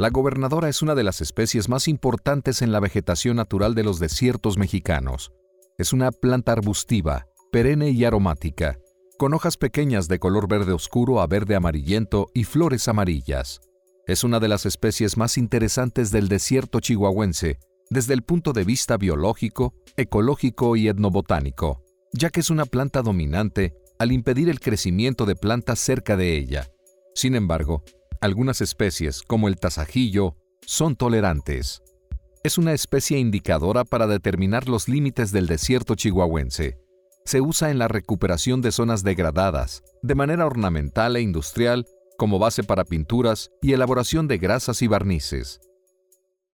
La gobernadora es una de las especies más importantes en la vegetación natural de los desiertos mexicanos. Es una planta arbustiva, perenne y aromática, con hojas pequeñas de color verde oscuro a verde amarillento y flores amarillas. Es una de las especies más interesantes del desierto chihuahuense desde el punto de vista biológico, ecológico y etnobotánico, ya que es una planta dominante al impedir el crecimiento de plantas cerca de ella. Sin embargo, algunas especies, como el tasajillo, son tolerantes. Es una especie indicadora para determinar los límites del desierto chihuahuense. Se usa en la recuperación de zonas degradadas, de manera ornamental e industrial, como base para pinturas y elaboración de grasas y barnices.